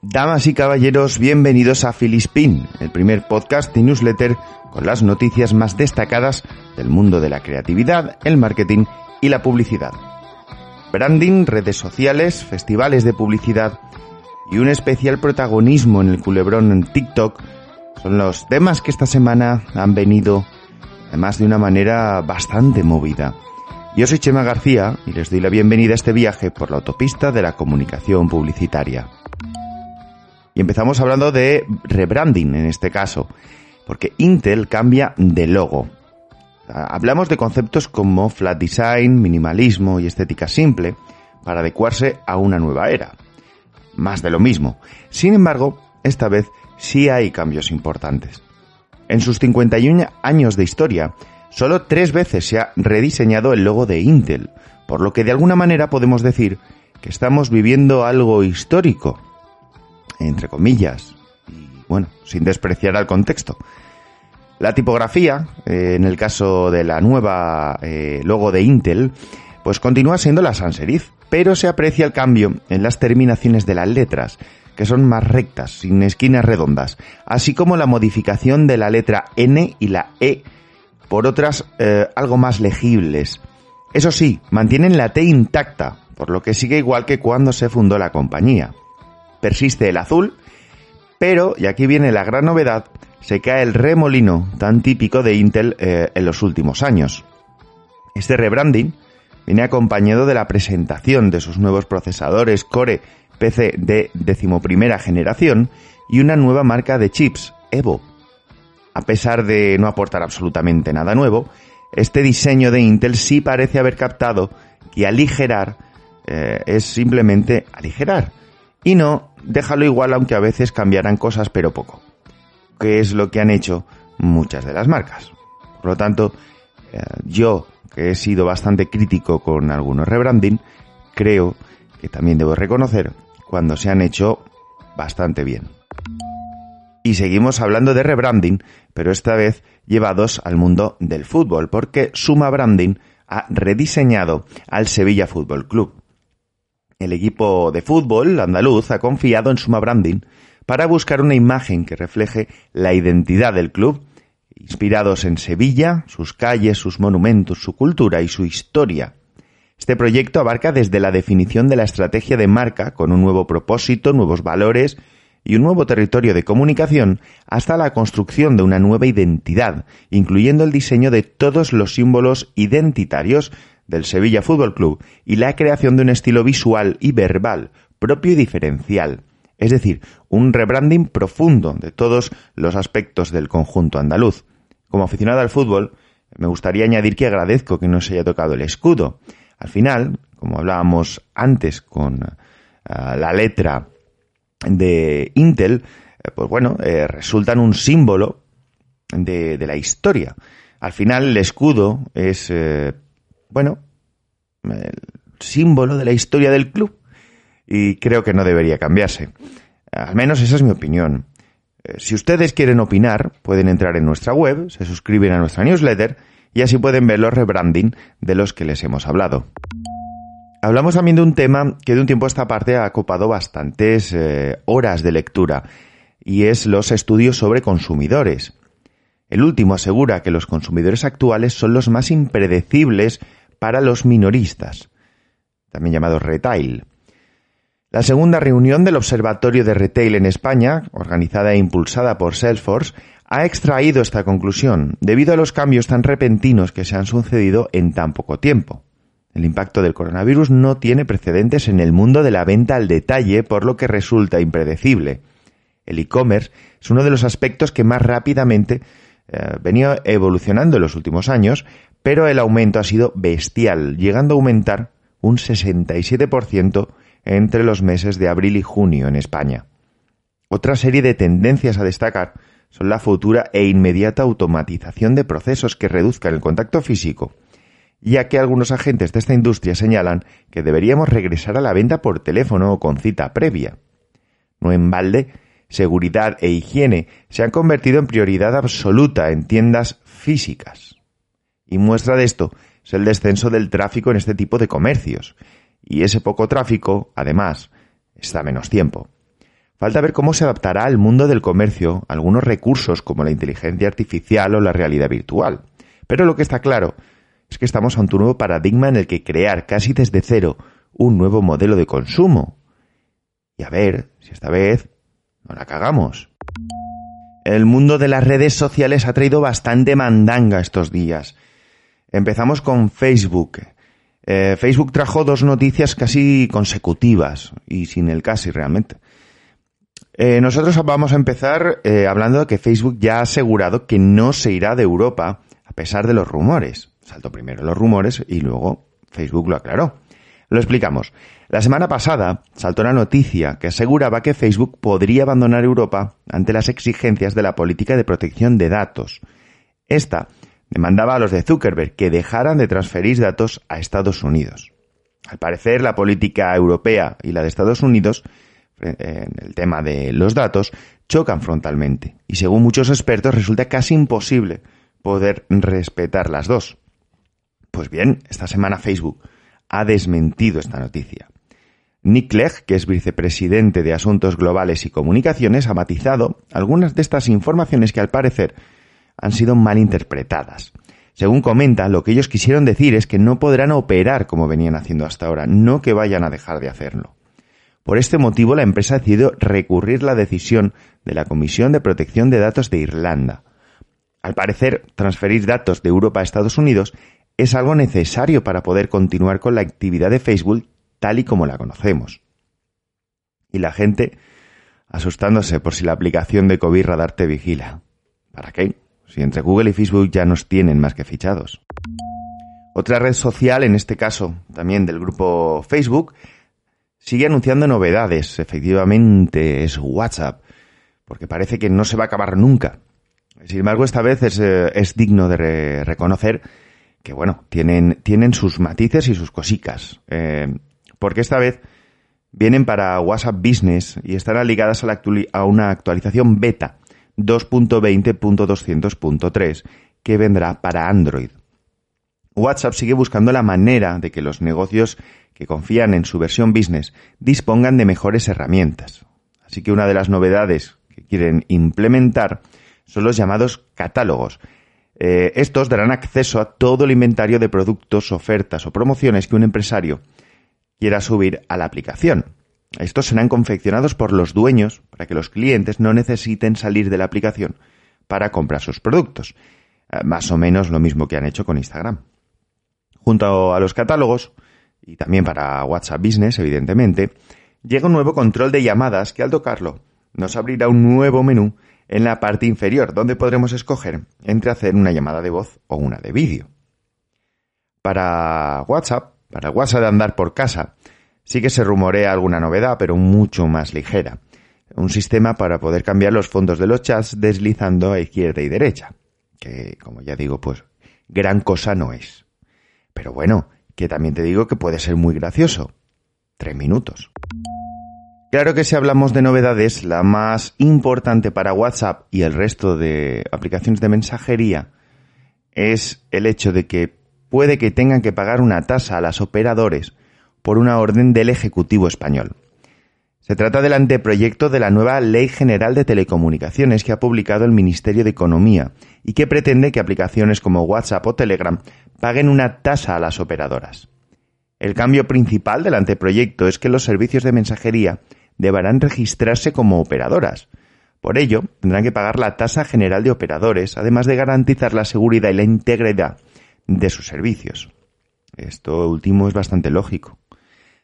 Damas y caballeros, bienvenidos a Filispin, el primer podcast y newsletter con las noticias más destacadas del mundo de la creatividad, el marketing y la publicidad. Branding, redes sociales, festivales de publicidad y un especial protagonismo en el culebrón en TikTok son los temas que esta semana han venido además de una manera bastante movida. Yo soy Chema García y les doy la bienvenida a este viaje por la autopista de la comunicación publicitaria. Y empezamos hablando de rebranding en este caso, porque Intel cambia de logo. Hablamos de conceptos como flat design, minimalismo y estética simple para adecuarse a una nueva era. Más de lo mismo. Sin embargo, esta vez sí hay cambios importantes. En sus 51 años de historia, solo tres veces se ha rediseñado el logo de Intel, por lo que de alguna manera podemos decir que estamos viviendo algo histórico entre comillas, y bueno, sin despreciar al contexto. La tipografía, eh, en el caso de la nueva eh, logo de Intel, pues continúa siendo la sans serif, pero se aprecia el cambio en las terminaciones de las letras, que son más rectas, sin esquinas redondas, así como la modificación de la letra N y la E por otras eh, algo más legibles. Eso sí, mantienen la T intacta, por lo que sigue igual que cuando se fundó la compañía persiste el azul, pero, y aquí viene la gran novedad, se cae el remolino tan típico de Intel eh, en los últimos años. Este rebranding viene acompañado de la presentación de sus nuevos procesadores Core PC de decimoprimera generación y una nueva marca de chips, Evo. A pesar de no aportar absolutamente nada nuevo, este diseño de Intel sí parece haber captado que aligerar eh, es simplemente aligerar y no déjalo igual aunque a veces cambiarán cosas pero poco, que es lo que han hecho muchas de las marcas. Por lo tanto, eh, yo, que he sido bastante crítico con algunos rebranding, creo que también debo reconocer cuando se han hecho bastante bien. Y seguimos hablando de rebranding, pero esta vez llevados al mundo del fútbol, porque Suma Branding ha rediseñado al Sevilla Fútbol Club. El equipo de fútbol andaluz ha confiado en Suma Branding para buscar una imagen que refleje la identidad del club, inspirados en Sevilla, sus calles, sus monumentos, su cultura y su historia. Este proyecto abarca desde la definición de la estrategia de marca con un nuevo propósito, nuevos valores y un nuevo territorio de comunicación hasta la construcción de una nueva identidad, incluyendo el diseño de todos los símbolos identitarios del Sevilla Fútbol Club y la creación de un estilo visual y verbal propio y diferencial, es decir, un rebranding profundo de todos los aspectos del conjunto andaluz. Como aficionado al fútbol, me gustaría añadir que agradezco que no se haya tocado el escudo. Al final, como hablábamos antes con eh, la letra de Intel, eh, pues bueno, eh, resultan un símbolo de, la historia. Al final, el escudo es bueno, el símbolo de la historia del club y creo que no debería cambiarse. Al menos esa es mi opinión. Eh, si ustedes quieren opinar, pueden entrar en nuestra web, se suscriben a nuestra newsletter y así pueden ver los rebranding de los que les hemos hablado. Hablamos también de un tema que de un tiempo a esta parte ha ocupado bastantes eh, horas de lectura y es los estudios sobre consumidores. El último asegura que los consumidores actuales son los más impredecibles para los minoristas, también llamados retail. La segunda reunión del Observatorio de Retail en España, organizada e impulsada por Salesforce, ha extraído esta conclusión debido a los cambios tan repentinos que se han sucedido en tan poco tiempo. El impacto del coronavirus no tiene precedentes en el mundo de la venta al detalle, por lo que resulta impredecible. El e-commerce es uno de los aspectos que más rápidamente eh, venía evolucionando en los últimos años, pero el aumento ha sido bestial, llegando a aumentar un 67% entre los meses de abril y junio en España. Otra serie de tendencias a destacar son la futura e inmediata automatización de procesos que reduzcan el contacto físico, ya que algunos agentes de esta industria señalan que deberíamos regresar a la venta por teléfono o con cita previa. No en balde, seguridad e higiene se han convertido en prioridad absoluta en tiendas físicas. Y muestra de esto es el descenso del tráfico en este tipo de comercios. Y ese poco tráfico, además, está menos tiempo. Falta ver cómo se adaptará al mundo del comercio algunos recursos como la inteligencia artificial o la realidad virtual. Pero lo que está claro es que estamos ante un nuevo paradigma en el que crear casi desde cero un nuevo modelo de consumo. Y a ver si esta vez no la cagamos. El mundo de las redes sociales ha traído bastante mandanga estos días. Empezamos con Facebook. Eh, Facebook trajo dos noticias casi consecutivas y sin el casi realmente. Eh, nosotros vamos a empezar eh, hablando de que Facebook ya ha asegurado que no se irá de Europa a pesar de los rumores. Saltó primero los rumores y luego Facebook lo aclaró. Lo explicamos. La semana pasada saltó la noticia que aseguraba que Facebook podría abandonar Europa ante las exigencias de la política de protección de datos. Esta demandaba a los de Zuckerberg que dejaran de transferir datos a Estados Unidos. Al parecer, la política europea y la de Estados Unidos en el tema de los datos chocan frontalmente y según muchos expertos resulta casi imposible poder respetar las dos. Pues bien, esta semana Facebook ha desmentido esta noticia. Nick Clegg, que es vicepresidente de Asuntos Globales y Comunicaciones, ha matizado algunas de estas informaciones que al parecer han sido mal interpretadas. Según comenta, lo que ellos quisieron decir es que no podrán operar como venían haciendo hasta ahora, no que vayan a dejar de hacerlo. Por este motivo, la empresa ha decidido recurrir la decisión de la Comisión de Protección de Datos de Irlanda. Al parecer, transferir datos de Europa a Estados Unidos es algo necesario para poder continuar con la actividad de Facebook tal y como la conocemos. Y la gente asustándose por si la aplicación de COVID Radar te vigila. ¿Para qué? Si entre Google y Facebook ya nos tienen más que fichados. Otra red social, en este caso también del grupo Facebook, sigue anunciando novedades. Efectivamente, es WhatsApp, porque parece que no se va a acabar nunca. Sin embargo, esta vez es, eh, digno de reconocer que, bueno, tienen, tienen sus matices y sus cosicas. Eh, porque esta vez vienen para WhatsApp Business y estarán ligadas a, una actualización beta 2.20.200.3 que vendrá para Android. WhatsApp sigue buscando la manera de que los negocios que confían en su versión business dispongan de mejores herramientas. Así que una de las novedades que quieren implementar son los llamados catálogos. Eh, estos darán acceso a todo el inventario de productos, ofertas o promociones que un empresario quiera subir a la aplicación. Estos serán confeccionados por los dueños para que los clientes no necesiten salir de la aplicación para comprar sus productos. Eh, más o menos lo mismo que han hecho con Instagram. Junto a los catálogos, y también para WhatsApp Business, evidentemente, llega un nuevo control de llamadas que al tocarlo nos abrirá un nuevo menú en la parte inferior donde podremos escoger entre hacer una llamada de voz o una de vídeo. Para WhatsApp, para WhatsApp de andar por casa, sí que se rumorea alguna novedad, pero mucho más ligera. Un sistema para poder cambiar los fondos de los chats deslizando a izquierda y derecha. Que, como ya digo, pues gran cosa no es. Pero bueno, que también te digo que puede ser muy gracioso. Tres minutos. Claro que si hablamos de novedades, la más importante para WhatsApp y el resto de aplicaciones de mensajería es el hecho de que puede que tengan que pagar una tasa a las operadores por una orden del Ejecutivo español. Se trata del anteproyecto de la nueva Ley General de Telecomunicaciones que ha publicado el Ministerio de Economía y que pretende que aplicaciones como WhatsApp o Telegram paguen una tasa a las operadoras. El cambio principal del anteproyecto es que los servicios de mensajería deberán registrarse como operadoras. Por ello, tendrán que pagar la tasa general de operadores, además de garantizar la seguridad y la integridad de sus servicios. Esto último es bastante lógico.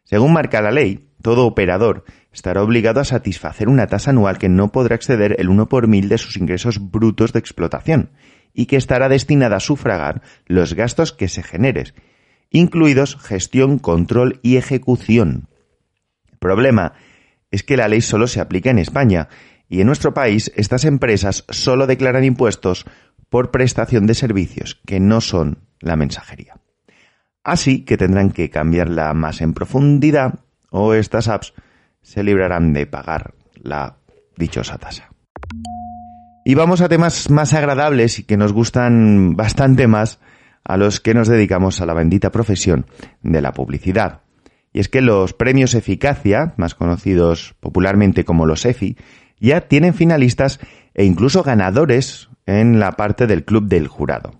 Según marca la ley, todo operador estará obligado a satisfacer una tasa anual que no podrá exceder el 1 por mil de sus ingresos brutos de explotación y que estará destinada a sufragar los gastos que se generen, incluidos gestión, control y ejecución. El problema es que la ley solo se aplica en España y en nuestro país estas empresas solo declaran impuestos por prestación de servicios que no son la mensajería. Así que tendrán que cambiarla más en profundidad o estas apps se librarán de pagar la dichosa tasa. Y vamos a temas más agradables y que nos gustan bastante más a los que nos dedicamos a la bendita profesión de la publicidad. Y es que los premios Eficacia, más conocidos popularmente como los EFI, ya tienen finalistas e incluso ganadores en la parte del club del jurado.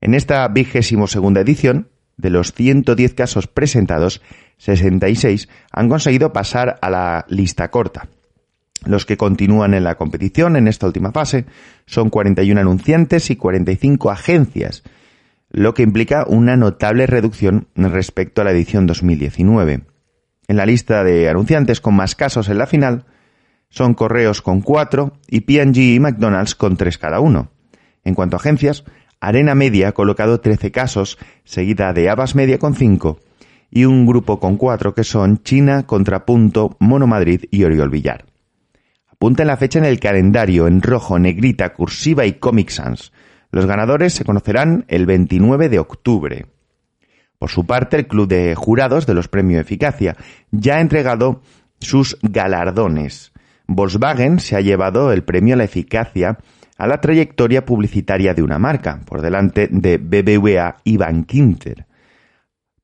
En esta vigésimo segunda edición, de los 110 casos presentados, 66 han conseguido pasar a la lista corta. Los que continúan en la competición en esta última fase son 41 anunciantes y 45 agencias, lo que implica una notable reducción respecto a la edición 2019. En la lista de anunciantes con más casos en la final son Correos con 4 y P&G y McDonald's con 3 cada uno. En cuanto a agencias, Arena Media ha colocado 13 casos, seguida de Abas Media con 5 y un grupo con 4 que son China, Contrapunto, Mono Madrid y Oriol Villar. Apunten la fecha en el calendario en rojo, negrita, cursiva y Comic Sans los ganadores se conocerán el 29 de octubre. Por su parte, el Club de Jurados de los Premios Eficacia ya ha entregado sus galardones. Volkswagen se ha llevado el premio a la eficacia a la trayectoria publicitaria de una marca, por delante de BBVA y Bankinter.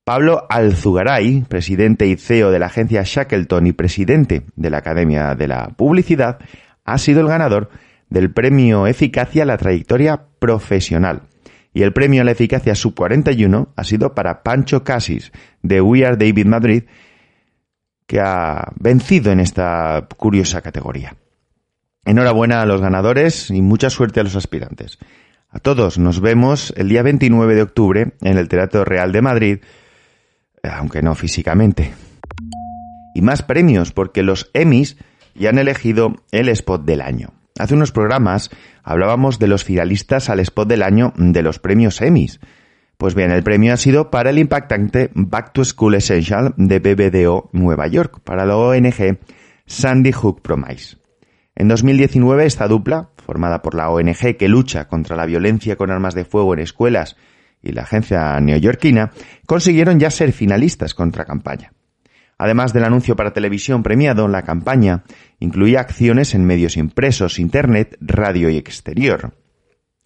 Pablo Alzugaray, presidente y CEO de la agencia Shackleton y presidente de la Academia de la Publicidad, ha sido el ganador del premio Eficacia a la trayectoria profesional. Y el premio a la eficacia sub-41 ha sido para Pancho Casis, de We Are David Madrid, que ha vencido en esta curiosa categoría. Enhorabuena a los ganadores y mucha suerte a los aspirantes. A todos nos vemos el día 29 de octubre en el Teatro Real de Madrid, aunque no físicamente. Y más premios porque los Emmys ya han elegido el spot del año. Hace unos programas hablábamos de los finalistas al spot del año de los premios Emmys. Pues bien, el premio ha sido para el impactante Back to School Essential de BBDO Nueva York, para la ONG Sandy Hook Promise. En 2019, esta dupla, formada por la ONG que lucha contra la violencia con armas de fuego en escuelas y la agencia neoyorquina, consiguieron ya ser finalistas contra campaña. Además del anuncio para televisión premiado, la campaña incluía acciones en medios impresos, internet, radio y exterior.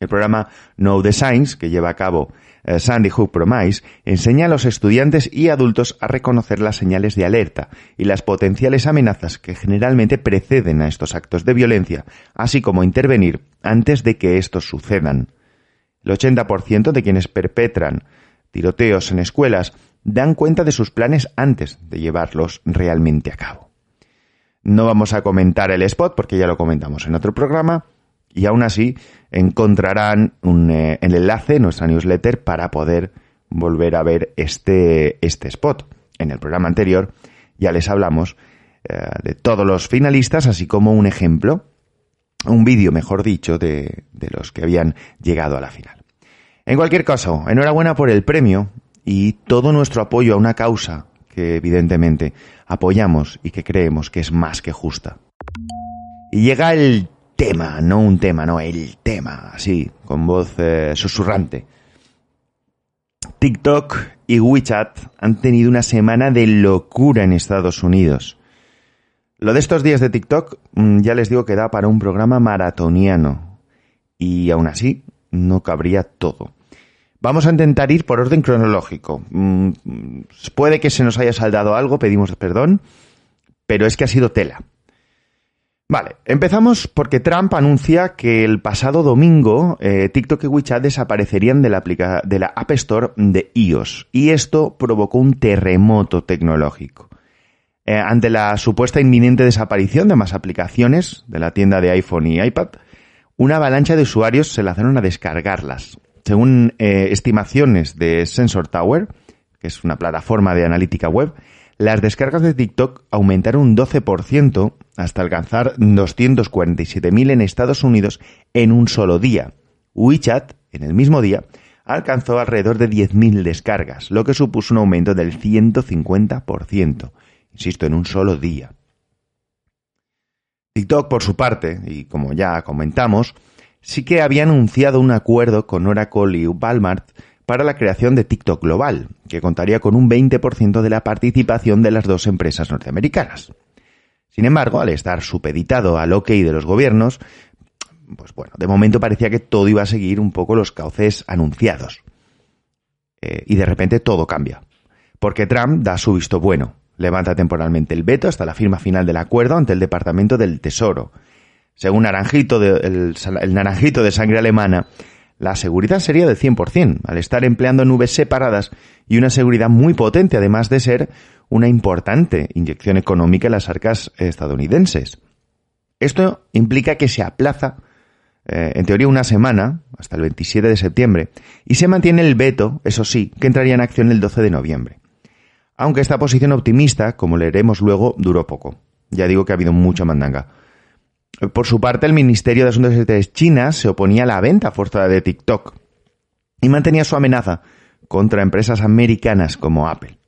El programa Know the Signs, que lleva a cabo Sandy Hook Promise, enseña a los estudiantes y adultos a reconocer las señales de alerta y las potenciales amenazas que generalmente preceden a estos actos de violencia, así como intervenir antes de que estos sucedan. El 80% de quienes perpetran tiroteos en escuelas dan cuenta de sus planes antes de llevarlos realmente a cabo. No vamos a comentar el spot porque ya lo comentamos en otro programa y aún así encontrarán eh, el enlace en nuestra newsletter para poder volver a ver este, este spot. En el programa anterior ya les hablamos eh, de todos los finalistas, así como un ejemplo, un vídeo, mejor dicho, de, de los que habían llegado a la final. En cualquier caso, enhorabuena por el premio y todo nuestro apoyo a una causa que evidentemente apoyamos y que creemos que es más que justa. Y llega el tema, no un tema, no, el tema, así, con voz eh, susurrante. TikTok y WeChat han tenido una semana de locura en Estados Unidos. Lo de estos días de TikTok mm, ya les digo que da para un programa maratoniano. Y aún así, no cabría todo. Vamos a intentar ir por orden cronológico. Mm, puede que se nos haya saldado algo, pedimos perdón, pero es que ha sido tela. Vale, empezamos porque Trump anuncia que el pasado domingo eh, TikTok y WeChat desaparecerían de la, App Store de iOS y esto provocó un terremoto tecnológico. Eh, ante la supuesta inminente desaparición de más aplicaciones de la tienda de iPhone y iPad, una avalancha de usuarios se lanzaron a descargarlas. Según eh, estimaciones de Sensor Tower, que es una plataforma de analítica web, las descargas de TikTok aumentaron un 12% hasta alcanzar 247.000 en Estados Unidos en un solo día. WeChat, en el mismo día, alcanzó alrededor de 10.000 descargas, lo que supuso un aumento del 150%, insisto, en un solo día. TikTok, por su parte, y como ya comentamos, sí que había anunciado un acuerdo con Oracle y Walmart para la creación de TikTok Global, que contaría con un 20% de la participación de las dos empresas norteamericanas. Sin embargo, al estar supeditado al OK de los gobiernos, pues bueno, de momento parecía que todo iba a seguir un poco los cauces anunciados. Eh, y de repente todo cambia. porque Trump da su visto bueno. Levanta temporalmente el veto hasta la firma final del acuerdo ante el Departamento del Tesoro. Según Naranjito el, el Naranjito de sangre alemana, la seguridad sería del 100%, al estar empleando nubes separadas y una seguridad muy potente, además de ser una importante inyección económica en las arcas estadounidenses. Esto implica que se aplaza, eh, en teoría, una semana, hasta el 27 de septiembre, y se mantiene el veto, eso sí, que entraría en acción el 12 de noviembre. Aunque esta posición optimista, como leeremos luego, duró poco. Ya digo que ha habido mucha mandanga. Por su parte, el Ministerio de Asuntos Exteriores China se oponía a la venta forzada de TikTok y mantenía su amenaza contra empresas americanas como Apple.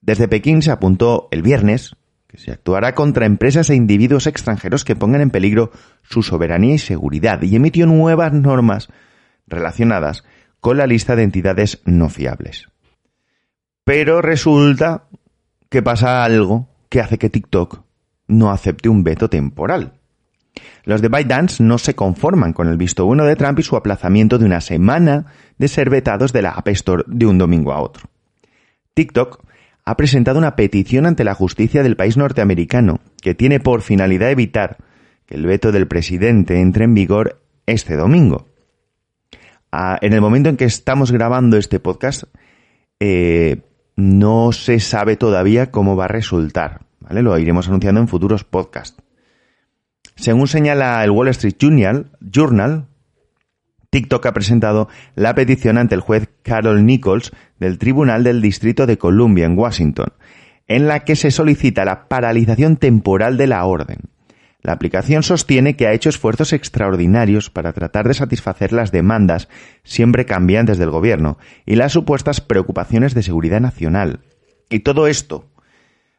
Desde Pekín se apuntó el viernes que se actuará contra empresas e individuos extranjeros que pongan en peligro su soberanía y seguridad y emitió nuevas normas relacionadas con la lista de entidades no fiables. Pero resulta que pasa algo que hace que TikTok no acepte un veto temporal. Los de ByteDance no se conforman con el visto bueno de Trump y su aplazamiento de una semana de ser vetados de la App Store de un domingo a otro. TikTok ha presentado una petición ante la justicia del país norteamericano que tiene por finalidad evitar que el veto del presidente entre en vigor este domingo. Ah, en el momento en que estamos grabando este podcast, eh, no se sabe todavía cómo va a resultar. ¿vale? Lo iremos anunciando en futuros podcasts. Según señala el Wall Street Journal, TikTok ha presentado la petición ante el juez Carol Nichols del Tribunal del Distrito de Columbia en Washington, en la que se solicita la paralización temporal de la orden. La aplicación sostiene que ha hecho esfuerzos extraordinarios para tratar de satisfacer las demandas siempre cambiantes del gobierno y las supuestas preocupaciones de seguridad nacional. Y todo esto,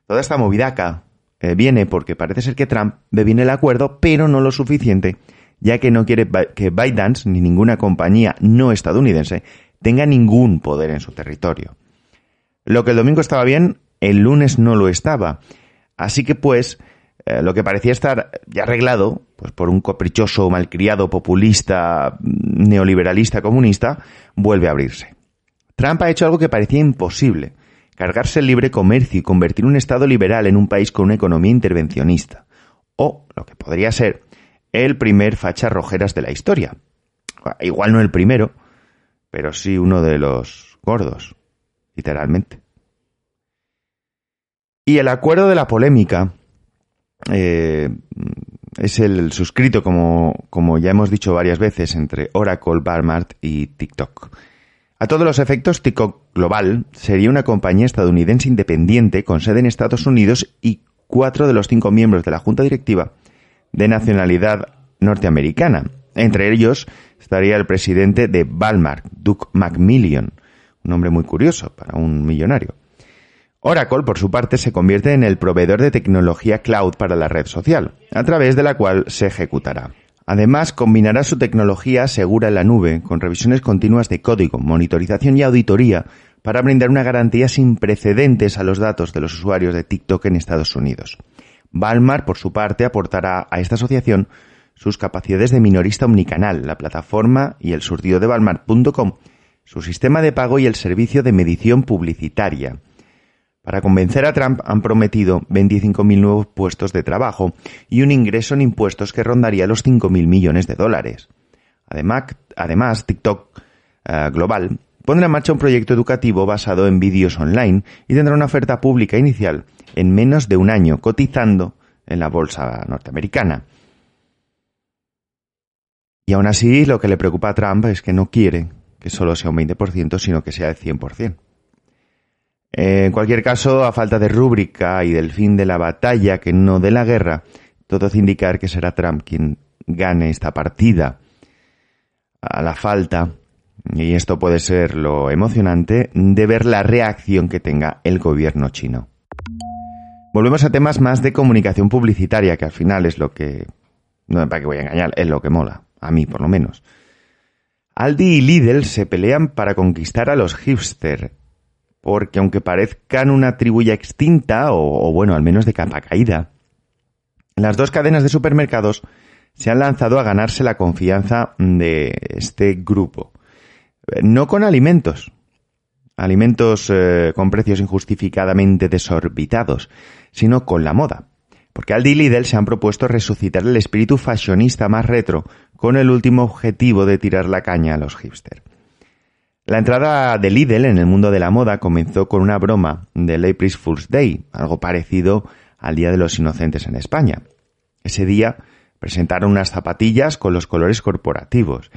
toda esta movidaca, eh, viene porque parece ser que Trump ve bien el acuerdo, pero no lo suficiente, ya que no quiere que ByteDance ni ninguna compañía no estadounidense tenga ningún poder en su territorio. Lo que el domingo estaba bien, el lunes no lo estaba. Así que pues, eh, lo que parecía estar ya arreglado, pues por un caprichoso, malcriado, populista, neoliberalista, comunista, vuelve a abrirse. Trump ha hecho algo que parecía imposible, cargarse el libre comercio y convertir un Estado liberal en un país con una economía intervencionista. O, lo que podría ser, el primer facha rojeras de la historia. Igual no el primero, pero sí uno de los gordos, literalmente. Y el acuerdo de la polémica eh, es el suscrito, como, como ya hemos dicho varias veces, entre Oracle, Walmart y TikTok. A todos los efectos, TikTok Global sería una compañía estadounidense independiente con sede en Estados Unidos y cuatro de los cinco miembros de la junta directiva de nacionalidad norteamericana. Entre ellos estaría el presidente de Walmart, Duke Macmillan, un nombre muy curioso para un millonario. Oracle, por su parte, se convierte en el proveedor de tecnología cloud para la red social, a través de la cual se ejecutará. Además, combinará su tecnología segura en la nube con revisiones continuas de código, monitorización y auditoría para brindar una garantía sin precedentes a los datos de los usuarios de TikTok en Estados Unidos. Walmart, por su parte, aportará a esta asociación sus capacidades de minorista omnicanal, la plataforma y el surtido de Walmart.com, su sistema de pago y el servicio de medición publicitaria. Para convencer a Trump han prometido 25.000 nuevos puestos de trabajo y un ingreso en impuestos que rondaría los 5.000 millones de dólares. Además, además TikTok eh, Global pondrá en marcha un proyecto educativo basado en vídeos online y tendrá una oferta pública inicial en menos de un año, cotizando en la bolsa norteamericana. Y aún así, lo que le preocupa a Trump es que no quiere que solo sea un 20%, sino que sea el 100%. En cualquier caso, a falta de rúbrica y del fin de la batalla, que no de la guerra, todo hace indicar que será Trump quien gane esta partida. A la falta, y esto puede ser lo emocionante, de ver la reacción que tenga el gobierno chino. Volvemos a temas más de comunicación publicitaria, que al final es lo que, no para que voy a engañar, es lo que mola, a mí por lo menos. Aldi y Lidl se pelean para conquistar a los hipster porque aunque parezcan una tribu ya extinta, o, bueno, al menos de capa caída, las dos cadenas de supermercados se han lanzado a ganarse la confianza de este grupo. No con alimentos, alimentos eh, con precios injustificadamente desorbitados, sino con la moda. Porque Aldi y Lidl se han propuesto resucitar el espíritu fashionista más retro con el último objetivo de tirar la caña a los hipsters. La entrada de Lidl en el mundo de la moda comenzó con una broma del April Fool's Day, algo parecido al Día de los Inocentes en España. Ese día presentaron unas zapatillas con los colores corporativos.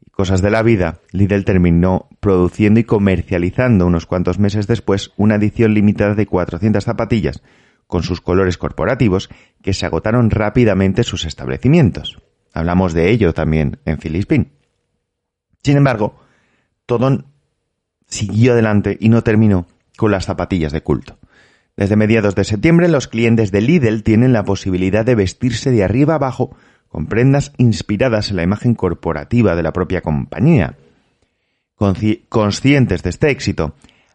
Y cosas de la vida, Lidl terminó produciendo y comercializando unos cuantos meses después una edición limitada de 400 zapatillas con sus colores corporativos que se agotaron rápidamente sus establecimientos. Hablamos de ello también en Filispín. Sin embargo, todo siguió adelante y no terminó con las zapatillas de culto. Desde mediados de septiembre, los clientes de Lidl tienen la posibilidad de vestirse de arriba abajo con prendas inspiradas en la imagen corporativa de la propia compañía. Conscientes de este éxito,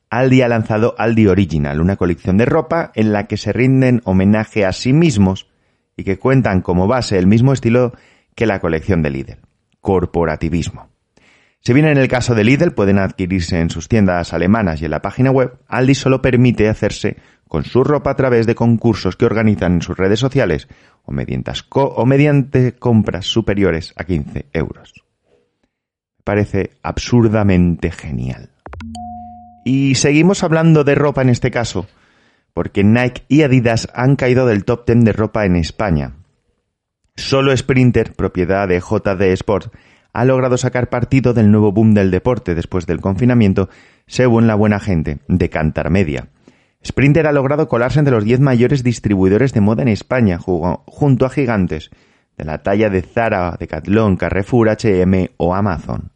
Aldi ha lanzado Aldi Original, una colección de ropa en la que se rinden homenaje a sí mismos y que cuentan como base el mismo estilo que la colección de Lidl, corporativismo. Si bien en el caso de Lidl pueden adquirirse en sus tiendas alemanas y en la página web, Aldi solo permite hacerse con su ropa a través de concursos que organizan en sus redes sociales o mediante, compras superiores a 15 euros. Parece absurdamente genial. Y seguimos hablando de ropa en este caso, porque Nike y Adidas han caído del top 10 de ropa en España. Solo Sprinter, propiedad de JD Sport, ha logrado sacar partido del nuevo boom del deporte después del confinamiento, según la buena gente de Cantar Media. Sprinter ha logrado colarse entre los 10 mayores distribuidores de moda en España, junto a gigantes de la talla de Zara, Decathlon, Carrefour, H&M o Amazon.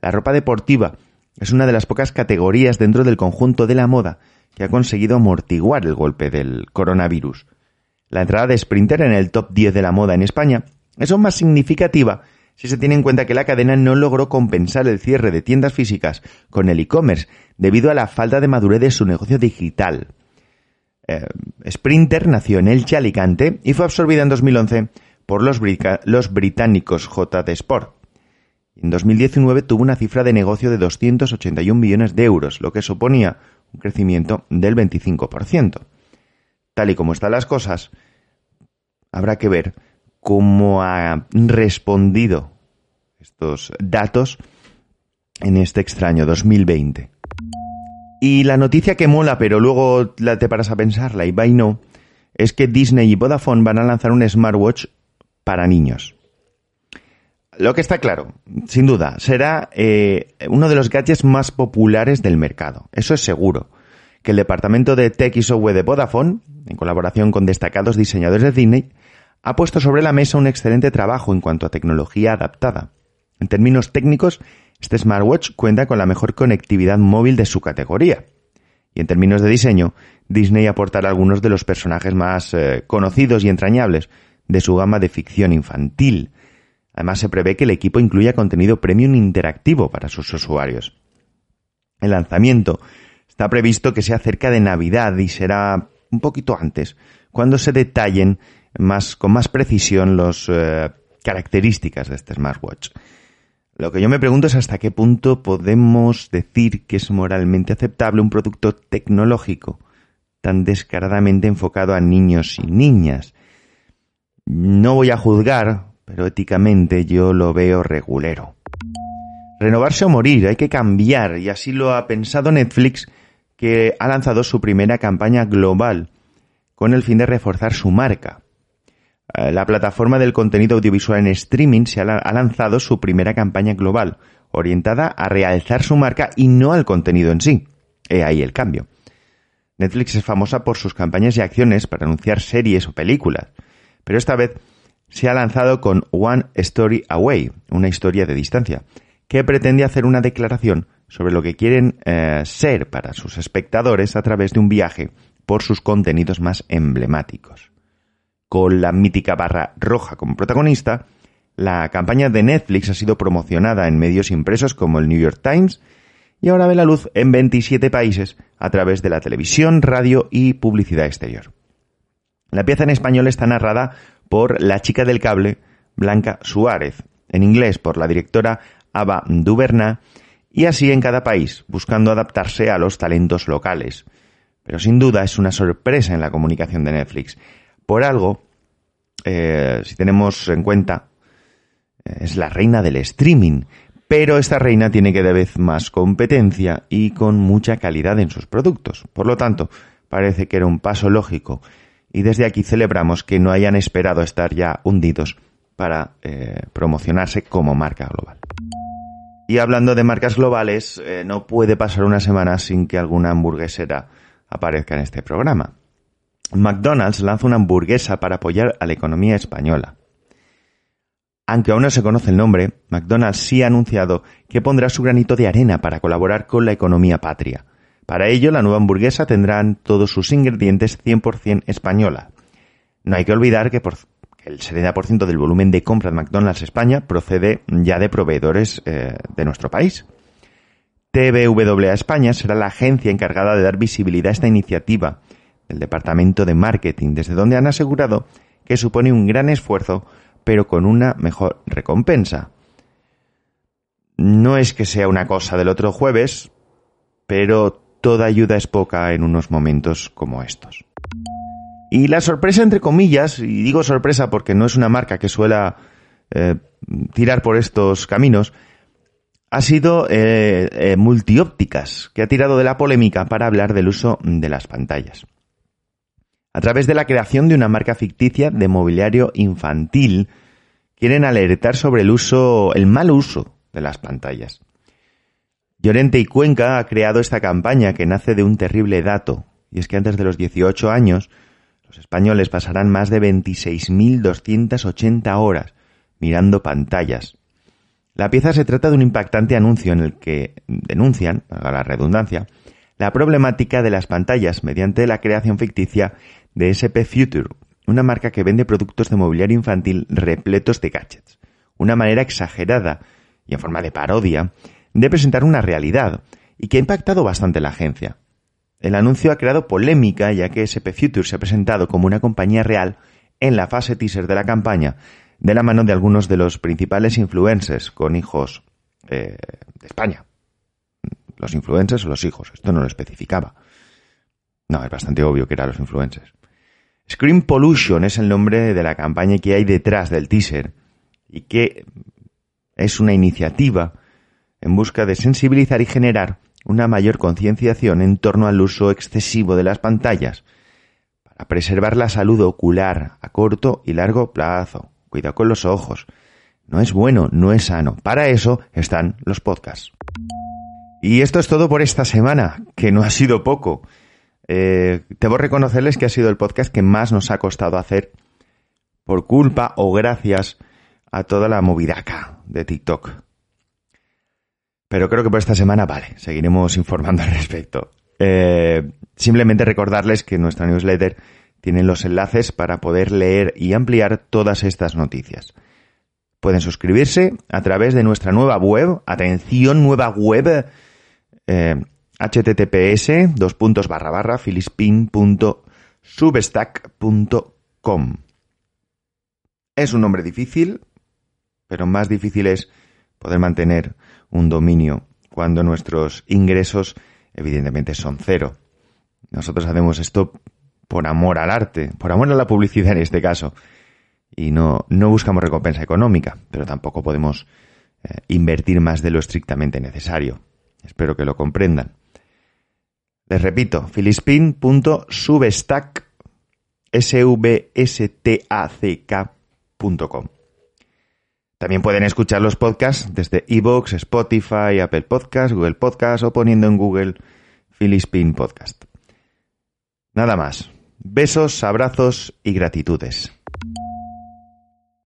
La ropa deportiva es una de las pocas categorías dentro del conjunto de la moda que ha conseguido amortiguar el golpe del coronavirus. La entrada de Sprinter en el top 10 de la moda en España es aún más significativa si se tiene en cuenta que la cadena no logró compensar el cierre de tiendas físicas con el e-commerce debido a la falta de madurez de su negocio digital. Eh, Sprinter nació en Elche, Alicante y fue absorbida en 2011 por los, los británicos JD Sport. En 2019 tuvo una cifra de negocio de 281 millones de euros, lo que suponía un crecimiento del 25%. Tal y como están las cosas, habrá que ver cómo ha respondido estos datos en este extraño 2020. Y la noticia que mola, pero luego te paras a pensarla y va y no, es que Disney y Vodafone van a lanzar un smartwatch para niños. Lo que está claro, sin duda, será eh, uno de los gadgets más populares del mercado. Eso es seguro. Que el departamento de Tech y Software de Vodafone, en colaboración con destacados diseñadores de Disney, ha puesto sobre la mesa un excelente trabajo en cuanto a tecnología adaptada. En términos técnicos, este smartwatch cuenta con la mejor conectividad móvil de su categoría. Y en términos de diseño, Disney aportará algunos de los personajes más eh, conocidos y entrañables de su gama de ficción infantil. Además, se prevé que el equipo incluya contenido premium interactivo para sus usuarios. El lanzamiento está previsto que sea cerca de Navidad y será un poquito antes, cuando se detallen más, con más precisión las eh, características de este smartwatch. Lo que yo me pregunto es hasta qué punto podemos decir que es moralmente aceptable un producto tecnológico tan descaradamente enfocado a niños y niñas. No voy a juzgar, pero éticamente yo lo veo regulero. Renovarse o morir, hay que cambiar, y así lo ha pensado Netflix, que ha lanzado su primera campaña global con el fin de reforzar su marca. Eh, la plataforma del contenido audiovisual en streaming se ha lanzado su primera campaña global, orientada a realzar su marca y no al contenido en sí. He ahí el cambio. Netflix es famosa por sus campañas y acciones para anunciar series o películas, pero esta vez se ha lanzado con One Story Away, una historia de distancia, que pretende hacer una declaración sobre lo que quieren eh, ser para sus espectadores a través de un viaje por sus contenidos más emblemáticos con la mítica barra roja como protagonista, la campaña de Netflix ha sido promocionada en medios impresos como el New York Times y ahora ve la luz en 27 países a través de la televisión, radio y publicidad exterior. La pieza en español está narrada por la chica del cable, Blanca Suárez, en inglés por la directora Ava Duvernay y así en cada país, buscando adaptarse a los talentos locales. Pero sin duda es una sorpresa en la comunicación de Netflix. Por algo, eh, si tenemos en cuenta, eh, es la reina del streaming, pero esta reina tiene cada vez más competencia y con mucha calidad en sus productos. Por lo tanto, parece que era un paso lógico y desde aquí celebramos que no hayan esperado estar ya hundidos para eh, promocionarse como marca global. Y hablando de marcas globales, no puede pasar una semana sin que alguna hamburguesera aparezca en este programa. McDonald's lanza una hamburguesa para apoyar a la economía española. Aunque aún no se conoce el nombre, McDonald's sí ha anunciado que pondrá su granito de arena para colaborar con la economía patria. Para ello, la nueva hamburguesa tendrá todos sus ingredientes 100% española. No hay que olvidar que, el 70% del volumen de compra de McDonald's España procede ya de proveedores eh, de nuestro país. TVWA España será la agencia encargada de dar visibilidad a esta iniciativa del Departamento de Marketing, desde donde han asegurado que supone un gran esfuerzo pero con una mejor recompensa. No es que sea una cosa del otro jueves, pero toda ayuda es poca en unos momentos como estos. Y la sorpresa, entre comillas, y digo sorpresa porque no es una marca que suela eh, tirar por estos caminos, ha sido eh, eh, Multiópticas, que ha tirado de la polémica para hablar del uso de las pantallas a través de la creación de una marca ficticia de mobiliario infantil, quieren alertar sobre el uso, el mal uso de las pantallas. Llorente y Cuenca ha creado esta campaña que nace de un terrible dato, y es que antes de los 18 años, los españoles pasarán más de 26.280 horas mirando pantallas. La pieza se trata de un impactante anuncio en el que denuncian, a la redundancia, la problemática de las pantallas mediante la creación ficticia de SP Future, una marca que vende productos de mobiliario infantil repletos de gadgets. Una manera exagerada y en forma de parodia de presentar una realidad y que ha impactado bastante la agencia. El anuncio ha creado polémica ya que SP Future se ha presentado como una compañía real en la fase teaser de la campaña de la mano de algunos de los principales influencers con hijos eh, de España. Los influencers o los hijos, esto no lo especificaba. No, es bastante obvio que eran los influencers. Screen Pollution es el nombre de la campaña que hay detrás del teaser y que es una iniciativa en busca de sensibilizar y generar una mayor concienciación en torno al uso excesivo de las pantallas para preservar la salud ocular a corto y largo plazo. Cuidado con los ojos. No es bueno, no es sano. Para eso están los podcasts. Y esto es todo por esta semana, que no ha sido poco. Eh, debo reconocerles que ha sido el podcast que más nos ha costado hacer por culpa o gracias a toda la movidaca de TikTok. Pero creo que por esta semana, vale, seguiremos informando al respecto. Eh, simplemente recordarles que nuestra newsletter tiene los enlaces para poder leer y ampliar todas estas noticias. Pueden suscribirse a través de nuestra nueva web, atención, nueva web, eh, https dos barra barra. Es un nombre difícil, pero más difícil es poder mantener un dominio cuando nuestros ingresos evidentemente son cero. Nosotros hacemos esto por amor al arte, por amor a la publicidad en este caso, y no, no buscamos recompensa económica, pero tampoco podemos eh, invertir más de lo estrictamente necesario. Espero que lo comprendan. Les repito, filispin.substack.com. También pueden escuchar los podcasts desde iVoox, Spotify, Apple Podcasts, Google Podcasts o poniendo en Google Filispin Podcast. Nada más. Besos, abrazos y gratitudes.